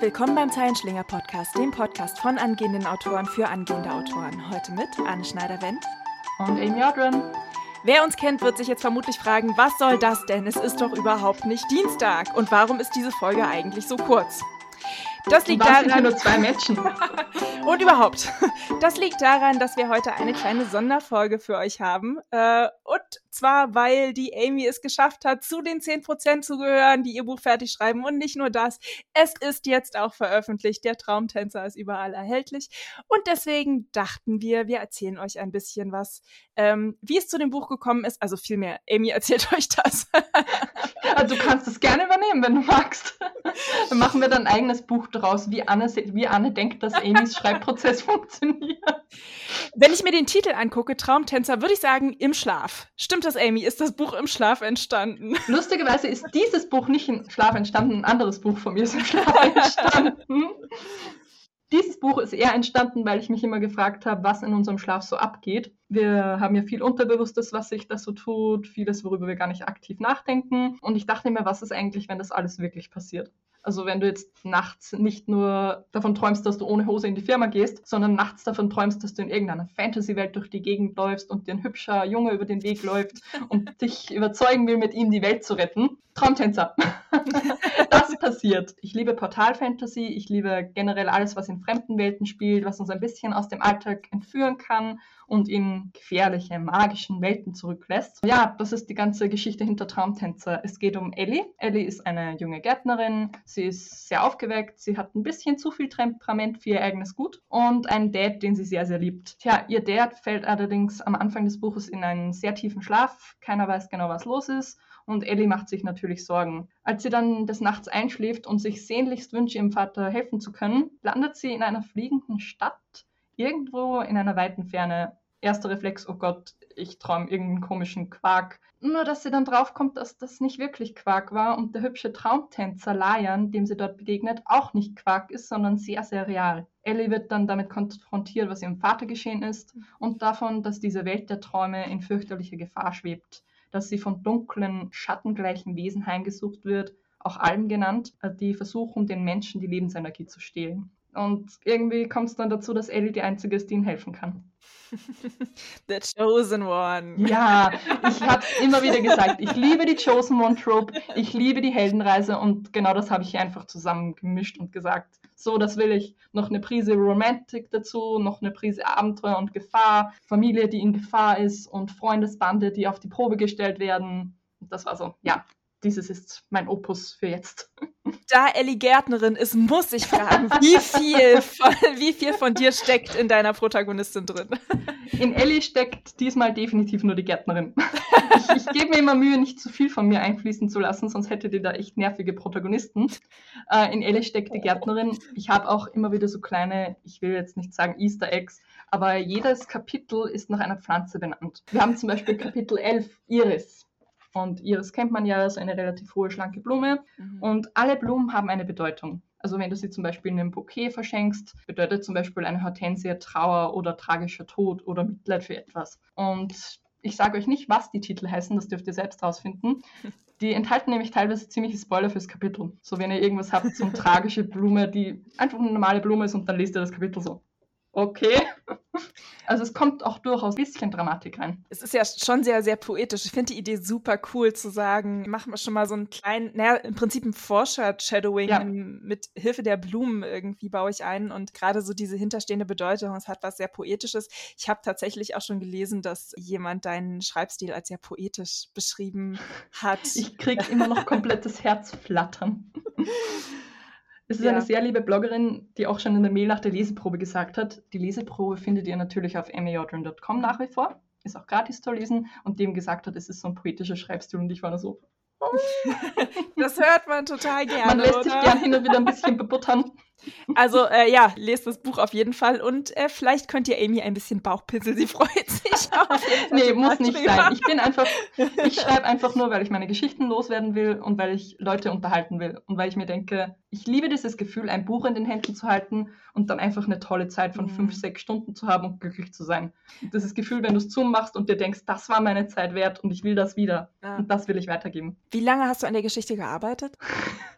Willkommen beim Zeilenschlinger Podcast, dem Podcast von angehenden Autoren für angehende Autoren. Heute mit Anne Schneider-Wendt und Amy Odrin. Wer uns kennt, wird sich jetzt vermutlich fragen, was soll das denn? Es ist doch überhaupt nicht Dienstag. Und warum ist diese Folge eigentlich so kurz? Das liegt daran, nur zwei Menschen. und überhaupt. Das liegt daran, dass wir heute eine kleine Sonderfolge für euch haben. Äh, und zwar, weil die Amy es geschafft hat, zu den 10% zu gehören, die ihr Buch fertig schreiben. Und nicht nur das, es ist jetzt auch veröffentlicht. Der Traumtänzer ist überall erhältlich. Und deswegen dachten wir, wir erzählen euch ein bisschen was, ähm, wie es zu dem Buch gekommen ist. Also vielmehr, Amy erzählt euch das. also du kannst es gerne übernehmen, wenn du magst. Dann machen wir dann ein eigenes Buch draus, wie Anne, wie Anne denkt, dass Amys Schreibprozess funktioniert. Wenn ich mir den Titel angucke, Traumtänzer, würde ich sagen, im Schlaf. Stimmt das, Amy? Ist das Buch im Schlaf entstanden? Lustigerweise ist dieses Buch nicht im Schlaf entstanden, ein anderes Buch von mir ist im Schlaf entstanden. Dieses Buch ist eher entstanden, weil ich mich immer gefragt habe, was in unserem Schlaf so abgeht. Wir haben ja viel Unterbewusstes, was sich da so tut, vieles, worüber wir gar nicht aktiv nachdenken. Und ich dachte mir, was ist eigentlich, wenn das alles wirklich passiert? Also wenn du jetzt nachts nicht nur davon träumst, dass du ohne Hose in die Firma gehst, sondern nachts davon träumst, dass du in irgendeiner Fantasy-Welt durch die Gegend läufst und dir ein hübscher Junge über den Weg läuft und dich überzeugen will, mit ihm die Welt zu retten. Traumtänzer. das passiert. Ich liebe Portal-Fantasy, ich liebe generell alles, was in fremden Welten spielt, was uns ein bisschen aus dem Alltag entführen kann und in gefährliche, magischen Welten zurücklässt. Ja, das ist die ganze Geschichte hinter Traumtänzer. Es geht um Ellie. Ellie ist eine junge Gärtnerin. Sie ist sehr aufgeweckt. Sie hat ein bisschen zu viel Temperament für ihr eigenes Gut und einen Dad, den sie sehr, sehr liebt. Tja, ihr Dad fällt allerdings am Anfang des Buches in einen sehr tiefen Schlaf. Keiner weiß genau, was los ist. Und Ellie macht sich natürlich Sorgen. Als sie dann des Nachts einschläft und sich sehnlichst wünscht, ihrem Vater helfen zu können, landet sie in einer fliegenden Stadt irgendwo in einer weiten Ferne. Erster Reflex, oh Gott, ich träume irgendeinen komischen Quark. Nur, dass sie dann draufkommt, dass das nicht wirklich Quark war und der hübsche Traumtänzer Layan, dem sie dort begegnet, auch nicht Quark ist, sondern sehr, sehr real. Ellie wird dann damit konfrontiert, was ihrem Vater geschehen ist und davon, dass diese Welt der Träume in fürchterlicher Gefahr schwebt, dass sie von dunklen, schattengleichen Wesen heimgesucht wird, auch Alben genannt, die versuchen, den Menschen die Lebensenergie zu stehlen. Und irgendwie kommt es dann dazu, dass Ellie die Einzige ist, die ihnen helfen kann. The Chosen One. Ja, ich habe immer wieder gesagt, ich liebe die Chosen One Trope, ich liebe die Heldenreise und genau das habe ich hier einfach zusammengemischt und gesagt, so, das will ich. Noch eine Prise Romantik dazu, noch eine Prise Abenteuer und Gefahr, Familie, die in Gefahr ist und Freundesbande, die auf die Probe gestellt werden. Das war so, ja, dieses ist mein Opus für jetzt. Da Ellie Gärtnerin ist, muss ich fragen, wie viel, von, wie viel von dir steckt in deiner Protagonistin drin? In Ellie steckt diesmal definitiv nur die Gärtnerin. Ich, ich gebe mir immer Mühe, nicht zu viel von mir einfließen zu lassen, sonst hättet ihr da echt nervige Protagonisten. Äh, in Ellie steckt die Gärtnerin. Ich habe auch immer wieder so kleine, ich will jetzt nicht sagen Easter Eggs, aber jedes Kapitel ist nach einer Pflanze benannt. Wir haben zum Beispiel Kapitel 11, Iris. Und Iris kennt man ja, ist eine relativ hohe, schlanke Blume. Mhm. Und alle Blumen haben eine Bedeutung. Also wenn du sie zum Beispiel in einem Bouquet verschenkst, bedeutet zum Beispiel eine Hortensie Trauer oder tragischer Tod oder Mitleid für etwas. Und ich sage euch nicht, was die Titel heißen, das dürft ihr selbst rausfinden. Die enthalten nämlich teilweise ziemliche Spoiler fürs Kapitel. So wenn ihr irgendwas habt, so eine tragische Blume, die einfach eine normale Blume ist und dann lest ihr das Kapitel so. Okay. Also es kommt auch durchaus ein bisschen Dramatik rein. Es ist ja schon sehr, sehr poetisch. Ich finde die Idee super cool zu sagen, machen wir schon mal so einen kleinen, naja, im Prinzip ein Foreshadowing ja. mit Hilfe der Blumen irgendwie baue ich ein und gerade so diese hinterstehende Bedeutung, es hat was sehr Poetisches. Ich habe tatsächlich auch schon gelesen, dass jemand deinen Schreibstil als sehr poetisch beschrieben hat. Ich kriege immer noch komplettes Herzflattern. Es ist ja. eine sehr liebe Bloggerin, die auch schon in der Mail nach der Leseprobe gesagt hat, die Leseprobe findet ihr natürlich auf emmyodrin.com nach wie vor, ist auch gratis zu lesen und dem gesagt hat, es ist so ein poetischer Schreibstil und ich war da so, das hört man total gerne. Man lässt oder? sich gerne hin und wieder ein bisschen bebuttern. Also äh, ja, lest das Buch auf jeden Fall und äh, vielleicht könnt ihr Amy ein bisschen Bauchpinsel, sie freut sich auf. nee, muss nicht sein. Ich bin einfach, ich schreibe einfach nur, weil ich meine Geschichten loswerden will und weil ich Leute unterhalten will und weil ich mir denke, ich liebe dieses Gefühl, ein Buch in den Händen zu halten und dann einfach eine tolle Zeit von mhm. fünf, sechs Stunden zu haben und glücklich zu sein. Und dieses Gefühl, wenn du es zumachst und dir denkst, das war meine Zeit wert und ich will das wieder ja. und das will ich weitergeben. Wie lange hast du an der Geschichte gearbeitet?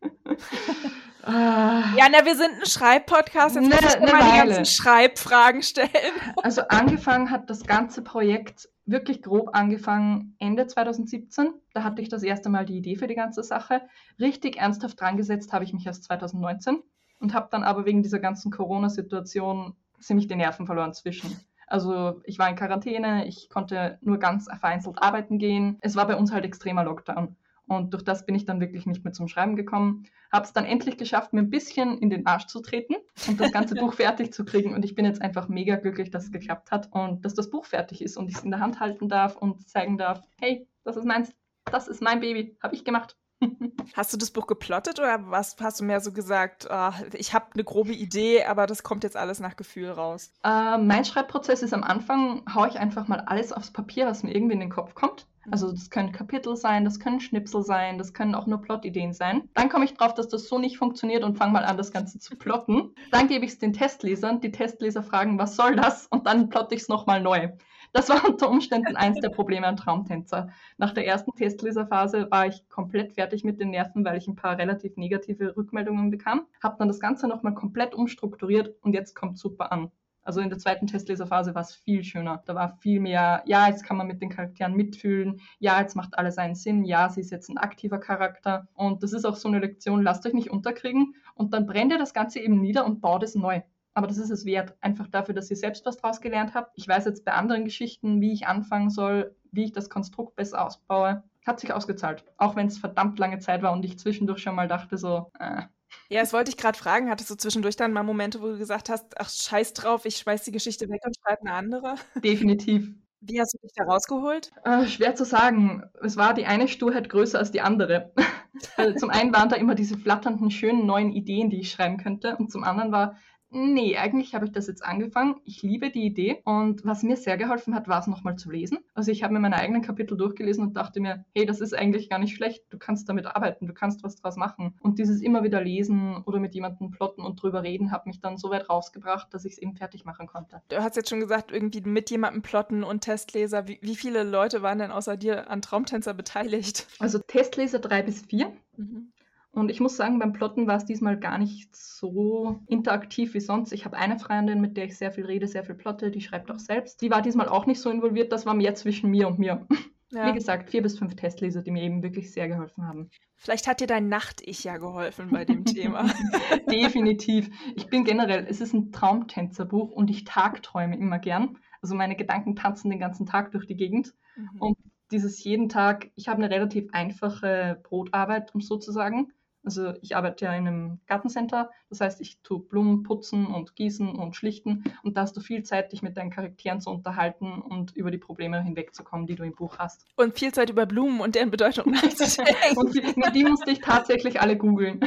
Ja, na, wir sind ein Schreibpodcast. Jetzt ne, muss ich ne mal die ganzen Schreibfragen stellen. Also angefangen hat das ganze Projekt wirklich grob angefangen Ende 2017. Da hatte ich das erste Mal die Idee für die ganze Sache. Richtig ernsthaft dran gesetzt habe ich mich erst 2019 und habe dann aber wegen dieser ganzen Corona-Situation ziemlich die Nerven verloren zwischen. Also ich war in Quarantäne, ich konnte nur ganz vereinzelt arbeiten gehen. Es war bei uns halt extremer Lockdown. Und durch das bin ich dann wirklich nicht mehr zum Schreiben gekommen. Habe es dann endlich geschafft, mir ein bisschen in den Arsch zu treten und das ganze Buch fertig zu kriegen. Und ich bin jetzt einfach mega glücklich, dass es geklappt hat und dass das Buch fertig ist und ich es in der Hand halten darf und zeigen darf, hey, das ist meins, das ist mein Baby, habe ich gemacht. Hast du das Buch geplottet oder was hast du mehr so gesagt, oh, ich habe eine grobe Idee, aber das kommt jetzt alles nach Gefühl raus? Äh, mein Schreibprozess ist am Anfang, haue ich einfach mal alles aufs Papier, was mir irgendwie in den Kopf kommt. Also das können Kapitel sein, das können Schnipsel sein, das können auch nur Plotideen sein. Dann komme ich drauf, dass das so nicht funktioniert und fange mal an, das Ganze zu plotten. Dann gebe ich es den Testlesern, die Testleser fragen, was soll das? Und dann plotte ich es nochmal neu. Das war unter Umständen eins der Probleme an Traumtänzer. Nach der ersten Testleserphase war ich komplett fertig mit den Nerven, weil ich ein paar relativ negative Rückmeldungen bekam. Habe dann das Ganze nochmal komplett umstrukturiert und jetzt kommt super an. Also in der zweiten Testleserphase war es viel schöner. Da war viel mehr, ja, jetzt kann man mit den Charakteren mitfühlen, ja, jetzt macht alles einen Sinn, ja, sie ist jetzt ein aktiver Charakter. Und das ist auch so eine Lektion, lasst euch nicht unterkriegen und dann brennt ihr das Ganze eben nieder und baut es neu. Aber das ist es wert, einfach dafür, dass ihr selbst was draus gelernt habt. Ich weiß jetzt bei anderen Geschichten, wie ich anfangen soll, wie ich das Konstrukt besser ausbaue. Hat sich ausgezahlt. Auch wenn es verdammt lange Zeit war und ich zwischendurch schon mal dachte so, äh, ja, das wollte ich gerade fragen. Hattest du zwischendurch dann mal Momente, wo du gesagt hast, ach scheiß drauf, ich schmeiß die Geschichte weg und schreibe eine andere? Definitiv. Wie hast du dich da rausgeholt? Äh, schwer zu sagen. Es war die eine Sturheit größer als die andere. also zum einen waren da immer diese flatternden, schönen neuen Ideen, die ich schreiben könnte. Und zum anderen war, Nee, eigentlich habe ich das jetzt angefangen. Ich liebe die Idee und was mir sehr geholfen hat, war es nochmal zu lesen. Also ich habe mir meine eigenen Kapitel durchgelesen und dachte mir, hey, das ist eigentlich gar nicht schlecht. Du kannst damit arbeiten, du kannst was draus machen. Und dieses immer wieder lesen oder mit jemandem plotten und drüber reden, hat mich dann so weit rausgebracht, dass ich es eben fertig machen konnte. Du hast jetzt schon gesagt, irgendwie mit jemandem plotten und Testleser. Wie, wie viele Leute waren denn außer dir an Traumtänzer beteiligt? Also Testleser drei bis vier. Mhm. Und ich muss sagen, beim Plotten war es diesmal gar nicht so interaktiv wie sonst. Ich habe eine Freundin, mit der ich sehr viel rede, sehr viel plotte, die schreibt auch selbst. Die war diesmal auch nicht so involviert, das war mehr zwischen mir und mir. Ja. Wie gesagt, vier bis fünf Testleser, die mir eben wirklich sehr geholfen haben. Vielleicht hat dir dein Nacht-Ich ja geholfen bei dem Thema. Definitiv. Ich bin generell, es ist ein Traumtänzerbuch und ich tagträume immer gern. Also meine Gedanken tanzen den ganzen Tag durch die Gegend. Mhm. Und dieses jeden Tag, ich habe eine relativ einfache Brotarbeit, um so zu sagen. Also ich arbeite ja in einem Gartencenter, das heißt, ich tue Blumen putzen und gießen und schlichten und da hast du viel Zeit, dich mit deinen Charakteren zu unterhalten und über die Probleme hinwegzukommen, die du im Buch hast. Und viel Zeit über Blumen und deren Bedeutung nachzudenken. und die, die musste ich tatsächlich alle googeln.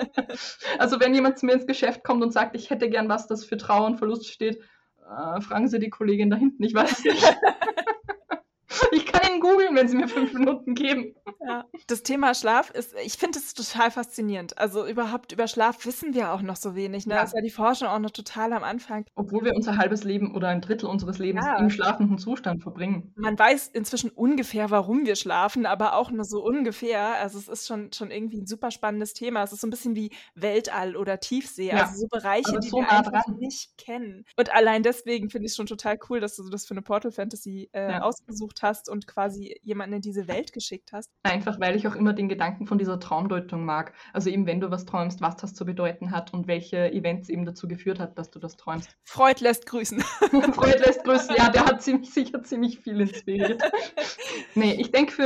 also wenn jemand zu mir ins Geschäft kommt und sagt, ich hätte gern was, das für Trauer und Verlust steht, äh, fragen Sie die Kollegin da hinten, ich weiß nicht. Googeln, wenn Sie mir fünf Minuten geben. Ja. Das Thema Schlaf ist, ich finde es total faszinierend. Also überhaupt über Schlaf wissen wir auch noch so wenig. Ne? Ja. Da ist ja die Forschung auch noch total am Anfang. Obwohl wir unser halbes Leben oder ein Drittel unseres Lebens ja. im schlafenden Zustand verbringen. Man weiß inzwischen ungefähr, warum wir schlafen, aber auch nur so ungefähr. Also es ist schon, schon irgendwie ein super spannendes Thema. Es ist so ein bisschen wie Weltall oder Tiefsee. Ja. Also so Bereiche, die so wir einfach dran. nicht kennen. Und allein deswegen finde ich es schon total cool, dass du das für eine Portal Fantasy äh, ausgesucht hast und quasi jemanden in diese Welt geschickt hast. Einfach weil ich auch immer den Gedanken von dieser Traumdeutung mag. Also eben, wenn du was träumst, was das zu bedeuten hat und welche Events eben dazu geführt hat, dass du das träumst. Freud lässt grüßen. Freud lässt grüßen, ja, der hat ziemlich sicher ziemlich viel inspiriert. nee, ich denke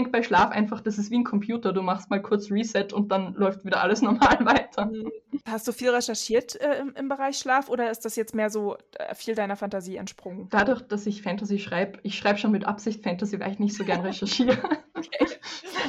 denk bei Schlaf einfach, das ist wie ein Computer. Du machst mal kurz Reset und dann läuft wieder alles normal weiter. Mhm. Hast du viel recherchiert äh, im, im, Bereich Schlaf oder ist das jetzt mehr so äh, viel deiner Fantasie entsprungen? Dadurch, dass ich Fantasy schreibe, ich schreibe schon mit Absicht Fantasy, weil ich nicht so gern recherchiere. okay.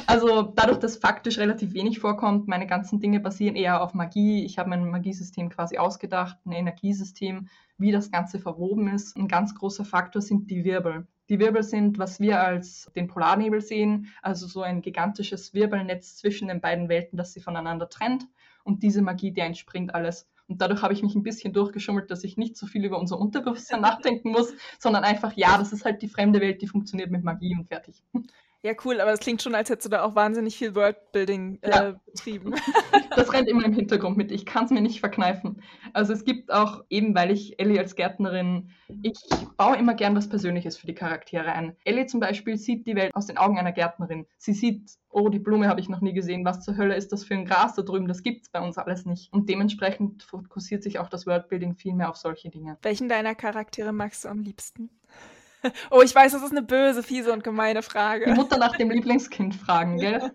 Also dadurch, dass faktisch relativ wenig vorkommt, meine ganzen Dinge basieren eher auf Magie. Ich habe mein Magiesystem quasi ausgedacht, ein Energiesystem, wie das Ganze verwoben ist. Ein ganz großer Faktor sind die Wirbel. Die Wirbel sind, was wir als den Polarnebel sehen, also so ein gigantisches Wirbelnetz zwischen den beiden Welten, das sie voneinander trennt. Und diese Magie, der entspringt alles. Und dadurch habe ich mich ein bisschen durchgeschummelt, dass ich nicht so viel über unser Unterbewusstsein nachdenken muss, sondern einfach, ja, das ist halt die fremde Welt, die funktioniert mit Magie und fertig. Ja, cool, aber es klingt schon, als hättest du da auch wahnsinnig viel Worldbuilding äh, ja. betrieben. Das rennt immer im Hintergrund mit. Ich kann es mir nicht verkneifen. Also es gibt auch, eben weil ich Ellie als Gärtnerin, ich baue immer gern was Persönliches für die Charaktere ein. Ellie zum Beispiel sieht die Welt aus den Augen einer Gärtnerin. Sie sieht, oh, die Blume habe ich noch nie gesehen. Was zur Hölle ist das für ein Gras da drüben? Das gibt es bei uns alles nicht. Und dementsprechend fokussiert sich auch das Worldbuilding viel mehr auf solche Dinge. Welchen deiner Charaktere magst du am liebsten? Oh, ich weiß, das ist eine böse, fiese und gemeine Frage. Die Mutter nach dem Lieblingskind fragen, gell?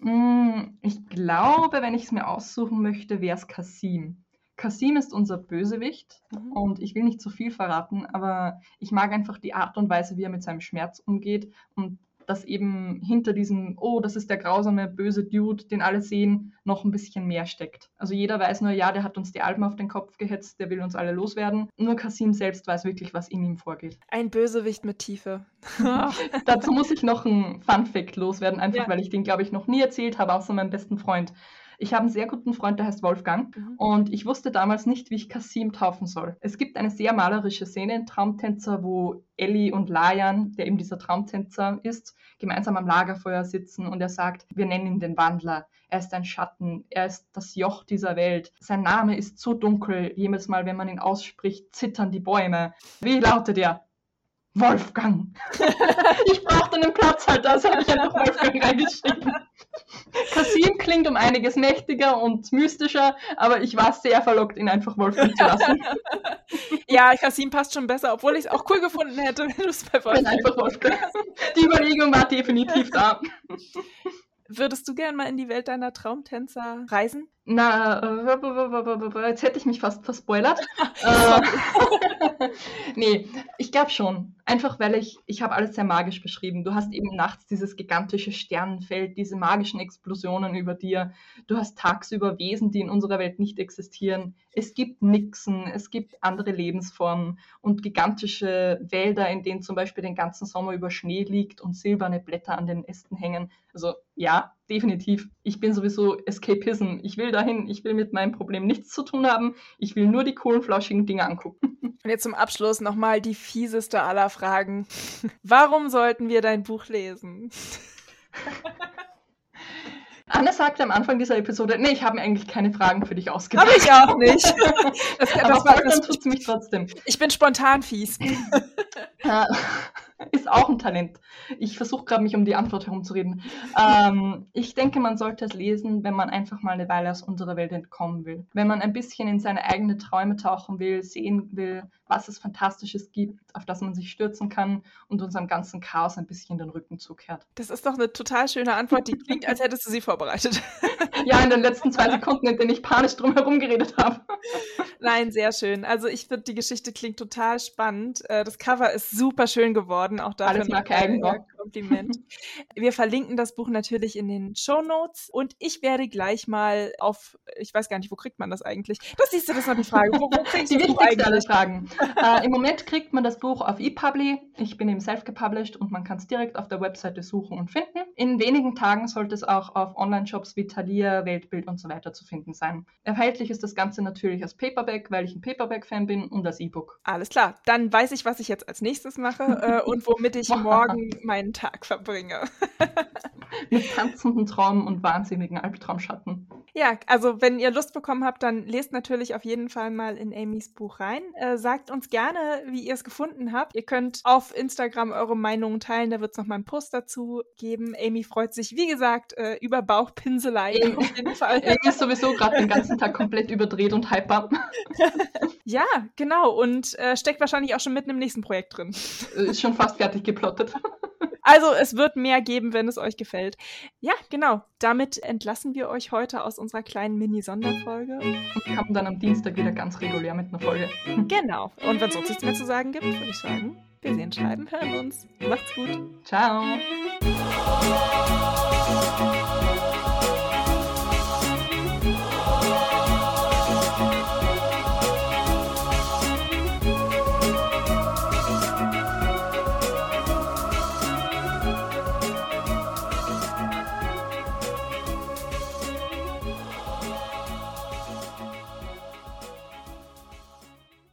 mm, ich glaube, wenn ich es mir aussuchen möchte, wäre es Kasim. Kasim ist unser Bösewicht mhm. und ich will nicht zu viel verraten, aber ich mag einfach die Art und Weise, wie er mit seinem Schmerz umgeht und dass eben hinter diesem, oh, das ist der grausame, böse Dude, den alle sehen, noch ein bisschen mehr steckt. Also jeder weiß nur, ja, der hat uns die Alben auf den Kopf gehetzt, der will uns alle loswerden. Nur Kasim selbst weiß wirklich, was in ihm vorgeht. Ein Bösewicht mit Tiefe. Dazu muss ich noch ein Fun-Fact loswerden, einfach ja. weil ich den, glaube ich, noch nie erzählt habe, außer meinem besten Freund. Ich habe einen sehr guten Freund, der heißt Wolfgang mhm. und ich wusste damals nicht, wie ich Kasim taufen soll. Es gibt eine sehr malerische Szene in Traumtänzer, wo Ellie und Layan, der eben dieser Traumtänzer ist, gemeinsam am Lagerfeuer sitzen und er sagt, wir nennen ihn den Wandler. Er ist ein Schatten, er ist das Joch dieser Welt. Sein Name ist so dunkel, jedes Mal, wenn man ihn ausspricht, zittern die Bäume. Wie lautet er? Wolfgang. ich brauchte einen Platzhalter, also habe ich einfach Wolfgang reingeschrieben. Kasim klingt um einiges mächtiger und mystischer, aber ich war sehr verlockt, ihn einfach Wolfgang zu lassen. ja, Kasim passt schon besser, obwohl ich es auch cool gefunden hätte, wenn du es bei Wolfgang. einfach Wolfgang. Die Überlegung war definitiv da. Würdest du gern mal in die Welt deiner Traumtänzer reisen? Na, äh, jetzt hätte ich mich fast verspoilert. äh, nee, ich glaube schon. Einfach weil ich, ich habe alles sehr magisch beschrieben. Du hast eben nachts dieses gigantische Sternenfeld, diese magischen Explosionen über dir. Du hast tagsüber Wesen, die in unserer Welt nicht existieren. Es gibt Nixen, es gibt andere Lebensformen und gigantische Wälder, in denen zum Beispiel den ganzen Sommer über Schnee liegt und silberne Blätter an den Ästen hängen. Also ja, definitiv. Ich bin sowieso Escapism. Ich will dahin, ich will mit meinem Problem nichts zu tun haben. Ich will nur die coolen, flauschigen Dinge angucken. Und jetzt zum Abschluss nochmal die fieseste aller Fragen. Warum sollten wir dein Buch lesen? Anne sagte am Anfang dieser Episode, nee, ich habe mir eigentlich keine Fragen für dich ausgedacht. Habe ich auch nicht. Das, das Aber war, das tut mich trotzdem. Ich bin spontan fies. Ist auch ein Talent. Ich versuche gerade, mich um die Antwort herumzureden. Ähm, ich denke, man sollte es lesen, wenn man einfach mal eine Weile aus unserer Welt entkommen will. Wenn man ein bisschen in seine eigenen Träume tauchen will, sehen will, was es Fantastisches gibt, auf das man sich stürzen kann und unserem ganzen Chaos ein bisschen den Rücken zukehrt. Das ist doch eine total schöne Antwort, die klingt, als hättest du sie vorbereitet. ja, in den letzten zwei Sekunden, in denen ich panisch drum herum geredet habe. Nein, sehr schön. Also ich finde, die Geschichte klingt total spannend. Äh, das Cover ist super schön geworden, auch dafür Alles mag ein Kompliment. Wir verlinken das Buch natürlich in den Show Notes und ich werde gleich mal auf, ich weiß gar nicht, wo kriegt man das eigentlich? Das siehst du, das ist noch die Frage. Wo, wo kriegst die wichtigste aller Fragen. äh, Im Moment kriegt man das Buch auf ePubli. Ich bin eben self-gepublished und man kann es direkt auf der Webseite suchen und finden. In wenigen Tagen sollte es auch auf Online-Shops wie Thalia, Weltbild und so weiter zu finden sein. Erhältlich ist das Ganze natürlich als Paperback, weil ich ein Paperback-Fan bin und als E-Book. Alles klar, dann weiß ich, was ich jetzt als nächstes mache äh, und womit ich morgen meinen Tag verbringe. Mit tanzenden Träumen und wahnsinnigen Albtraumschatten. Ja, also wenn ihr Lust bekommen habt, dann lest natürlich auf jeden Fall mal in Amys Buch rein. Äh, sagt uns gerne, wie ihr es gefunden habt. Ihr könnt auf Instagram eure Meinungen teilen, da wird es nochmal einen Post dazu geben. Amy freut sich, wie gesagt, äh, über Bauchpinselei auf jeden Fall. Amy ist sowieso gerade den ganzen Tag komplett überdreht und hyper. ja, genau. Und äh, steckt wahrscheinlich auch schon mitten im nächsten Projekt drin. Ist schon fast fertig geplottet. Also es wird mehr geben, wenn es euch gefällt. Ja, genau. Damit entlassen wir euch heute aus unserer kleinen Mini-Sonderfolge. Und wir haben dann am Dienstag wieder ganz regulär mit einer Folge. Genau. Und wenn es sonst nichts mehr zu sagen gibt, würde ich sagen, wir sehen, schreiben, hören uns. Macht's gut. Ciao.